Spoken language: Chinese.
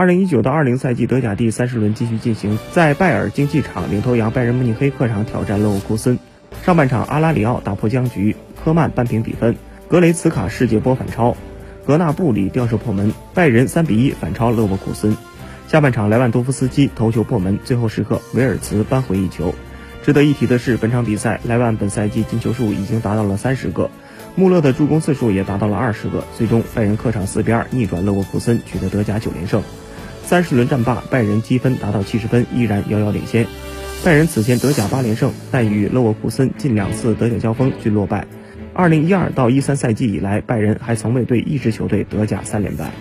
二零一九到二零赛季德甲第三十轮继续进行，在拜耳竞技场，领头羊拜仁慕尼黑客场挑战勒沃库森。上半场，阿拉里奥打破僵局，科曼扳平比分，格雷茨卡世界波反超，格纳布里吊射破门，拜仁三比一反超勒沃库森。下半场，莱万多夫斯基头球破门，最后时刻维尔茨扳回一球。值得一提的是，本场比赛莱万本赛季进球数已经达到了三十个，穆勒的助攻次数也达到了二十个。最终，拜仁客场四比二逆转勒沃库森，取得德甲九连胜。三十轮战罢，拜仁积分达到七十分，依然遥遥领先。拜仁此前德甲八连胜，但与勒沃库森近两次德甲交锋均落败。二零一二到一三赛季以来，拜仁还从未对一支球队德甲三连败。